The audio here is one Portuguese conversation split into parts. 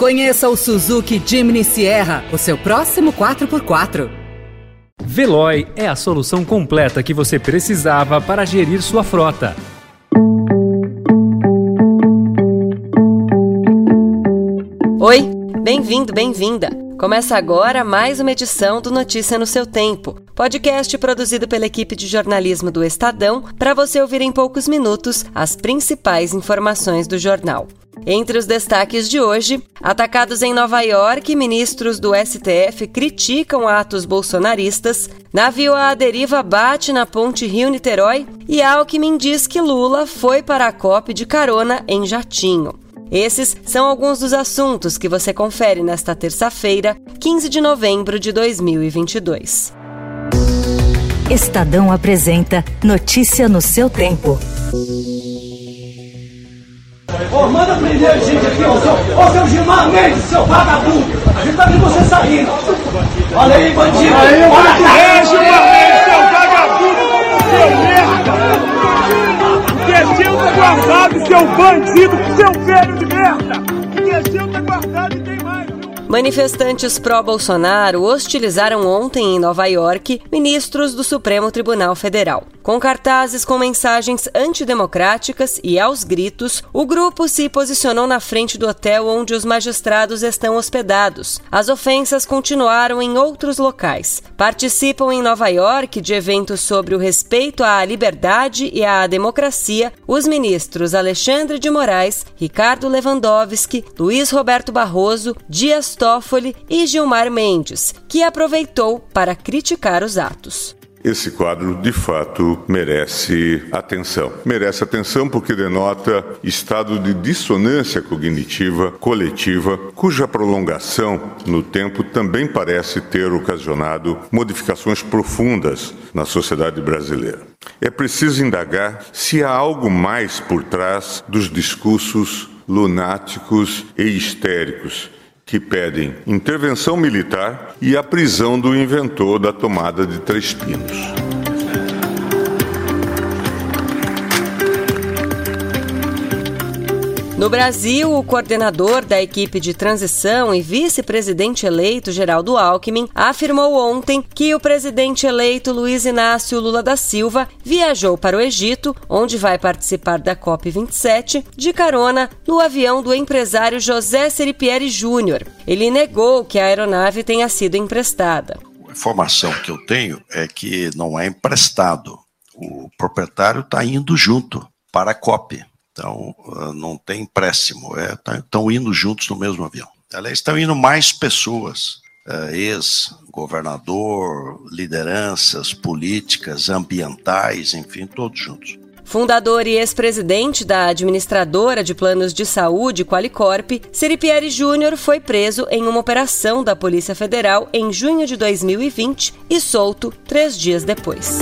Conheça o Suzuki Jimny Sierra, o seu próximo 4x4. Veloy é a solução completa que você precisava para gerir sua frota. Oi, bem-vindo, bem-vinda. Começa agora mais uma edição do Notícia no seu Tempo, podcast produzido pela equipe de jornalismo do Estadão para você ouvir em poucos minutos as principais informações do jornal. Entre os destaques de hoje, atacados em Nova York, ministros do STF criticam atos bolsonaristas, navio à deriva bate na ponte Rio-Niterói e Alckmin diz que Lula foi para a COP de carona em jatinho. Esses são alguns dos assuntos que você confere nesta terça-feira, 15 de novembro de 2022. Estadão apresenta Notícia no seu tempo. Ô, manda prender a gente aqui, ô seu, ô seu Gilmar Mendes, seu vagabundo! A gente tá vendo você saindo! Olha aí, bandido! Aí, Olha aí, Gilmar Mendes, seu vagabundo! Seu merda! Tá guardado, seu bandido, seu Manifestantes pró-Bolsonaro hostilizaram ontem em Nova York ministros do Supremo Tribunal Federal. Com cartazes com mensagens antidemocráticas e aos gritos, o grupo se posicionou na frente do hotel onde os magistrados estão hospedados. As ofensas continuaram em outros locais. Participam em Nova York de eventos sobre o respeito à liberdade e à democracia os ministros Alexandre de Moraes, Ricardo Lewandowski, Luiz Roberto Barroso, Dias Toffoli e Gilmar Mendes, que aproveitou para criticar os atos. Esse quadro, de fato, merece atenção. Merece atenção porque denota estado de dissonância cognitiva coletiva, cuja prolongação no tempo também parece ter ocasionado modificações profundas na sociedade brasileira. É preciso indagar se há algo mais por trás dos discursos lunáticos e histéricos que pedem intervenção militar e a prisão do inventor da tomada de Três Pinos. No Brasil, o coordenador da equipe de transição e vice-presidente eleito, Geraldo Alckmin, afirmou ontem que o presidente eleito Luiz Inácio Lula da Silva viajou para o Egito, onde vai participar da COP27, de carona no avião do empresário José Seripieri Júnior. Ele negou que a aeronave tenha sido emprestada. A informação que eu tenho é que não é emprestado. O proprietário está indo junto para a COP. Então, não tem empréstimo, estão é, indo juntos no mesmo avião. Aliás, estão indo mais pessoas, é, ex-governador, lideranças políticas, ambientais, enfim, todos juntos. Fundador e ex-presidente da administradora de planos de saúde Qualicorp, Seripieri Júnior foi preso em uma operação da Polícia Federal em junho de 2020 e solto três dias depois.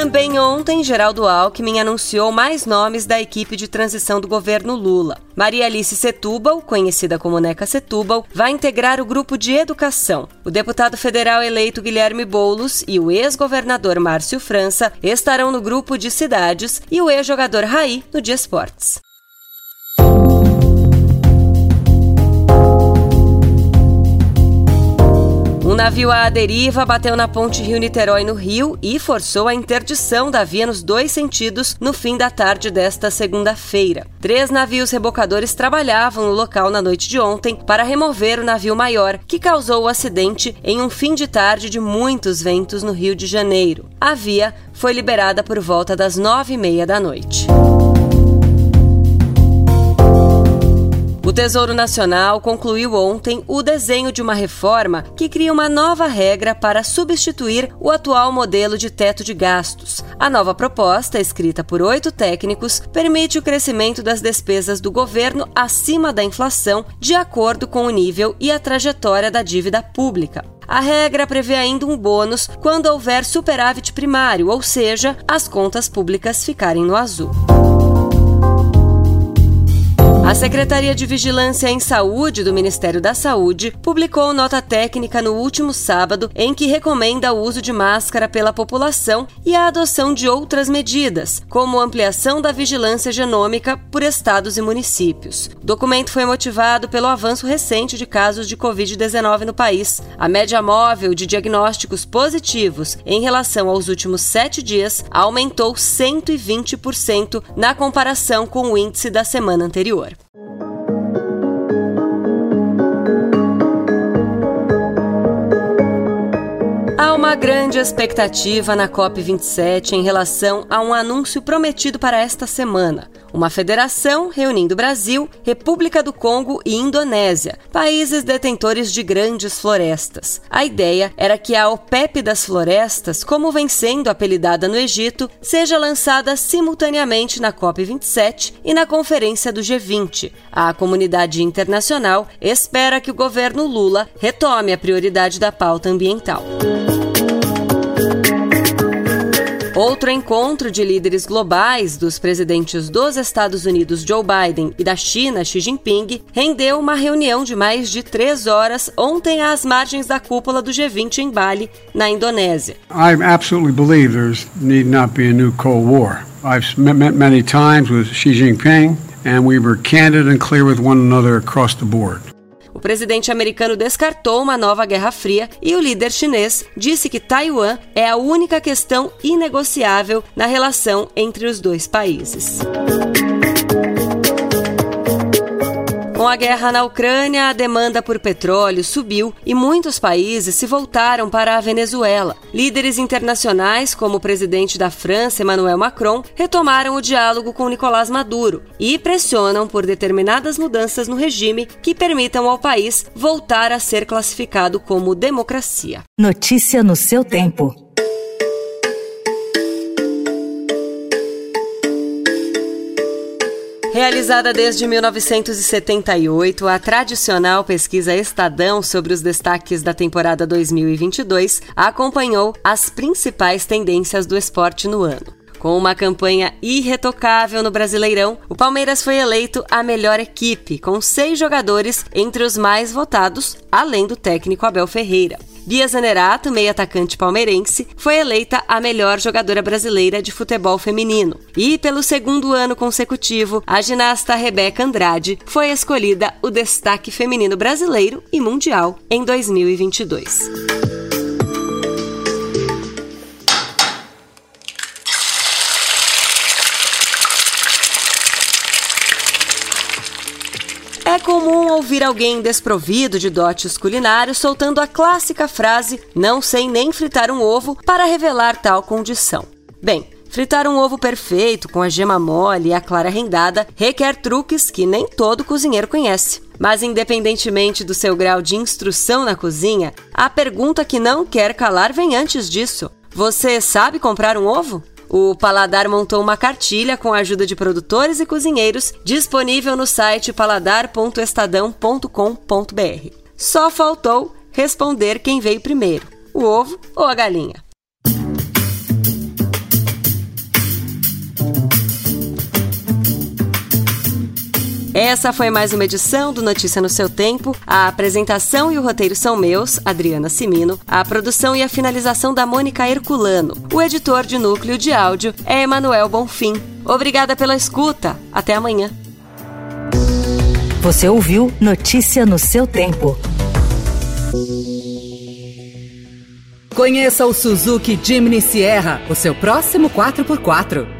Também ontem, Geraldo Alckmin anunciou mais nomes da equipe de transição do governo Lula. Maria Alice Setúbal, conhecida como Neca Setúbal, vai integrar o grupo de educação. O deputado federal eleito Guilherme Boulos e o ex-governador Márcio França estarão no grupo de cidades e o ex-jogador Raí no de esportes. Um navio à deriva bateu na ponte Rio-Niterói, no Rio, e forçou a interdição da via nos dois sentidos no fim da tarde desta segunda-feira. Três navios rebocadores trabalhavam no local na noite de ontem para remover o navio maior, que causou o acidente em um fim de tarde de muitos ventos no Rio de Janeiro. A via foi liberada por volta das nove e meia da noite. Tesouro Nacional concluiu ontem o desenho de uma reforma que cria uma nova regra para substituir o atual modelo de teto de gastos. A nova proposta, escrita por oito técnicos, permite o crescimento das despesas do governo acima da inflação, de acordo com o nível e a trajetória da dívida pública. A regra prevê ainda um bônus quando houver superávit primário, ou seja, as contas públicas ficarem no azul. A Secretaria de Vigilância em Saúde do Ministério da Saúde publicou nota técnica no último sábado em que recomenda o uso de máscara pela população e a adoção de outras medidas, como ampliação da vigilância genômica por estados e municípios. O documento foi motivado pelo avanço recente de casos de Covid-19 no país. A média móvel de diagnósticos positivos em relação aos últimos sete dias aumentou 120% na comparação com o índice da semana anterior. Há uma grande expectativa na COP27 em relação a um anúncio prometido para esta semana. Uma federação reunindo Brasil, República do Congo e Indonésia, países detentores de grandes florestas. A ideia era que a OPEP das florestas, como vem sendo apelidada no Egito, seja lançada simultaneamente na COP27 e na Conferência do G20. A comunidade internacional espera que o governo Lula retome a prioridade da pauta ambiental. Outro encontro de líderes globais dos presidentes dos Estados Unidos Joe Biden e da China Xi Jinping rendeu uma reunião de mais de três horas ontem às margens da cúpula do G20 em Bali, na Indonésia. I absolutely believe there's need not be a new Cold War. I've met many times with Xi Jinping, and we were candid and clear with one another across the board. O presidente americano descartou uma nova Guerra Fria e o líder chinês disse que Taiwan é a única questão inegociável na relação entre os dois países. Com a guerra na Ucrânia, a demanda por petróleo subiu e muitos países se voltaram para a Venezuela. Líderes internacionais, como o presidente da França, Emmanuel Macron, retomaram o diálogo com Nicolás Maduro e pressionam por determinadas mudanças no regime que permitam ao país voltar a ser classificado como democracia. Notícia no seu tempo. Realizada desde 1978, a tradicional pesquisa Estadão sobre os destaques da temporada 2022 acompanhou as principais tendências do esporte no ano. Com uma campanha irretocável no Brasileirão, o Palmeiras foi eleito a melhor equipe, com seis jogadores entre os mais votados, além do técnico Abel Ferreira. Bia Zanerato, meia atacante palmeirense, foi eleita a melhor jogadora brasileira de futebol feminino. E, pelo segundo ano consecutivo, a ginasta Rebeca Andrade foi escolhida o destaque feminino brasileiro e mundial em 2022. É comum ouvir alguém desprovido de dotes culinários soltando a clássica frase: não sei nem fritar um ovo para revelar tal condição. Bem, fritar um ovo perfeito com a gema mole e a clara rendada requer truques que nem todo cozinheiro conhece. Mas, independentemente do seu grau de instrução na cozinha, a pergunta que não quer calar vem antes disso: Você sabe comprar um ovo? O Paladar montou uma cartilha com a ajuda de produtores e cozinheiros, disponível no site paladar.estadão.com.br. Só faltou responder quem veio primeiro, o ovo ou a galinha. Essa foi mais uma edição do Notícia no seu Tempo. A apresentação e o roteiro são meus, Adriana Simino. A produção e a finalização da Mônica Herculano. O editor de núcleo de áudio é Emanuel Bonfim. Obrigada pela escuta. Até amanhã. Você ouviu Notícia no seu Tempo. Conheça o Suzuki Jimny Sierra, o seu próximo 4x4.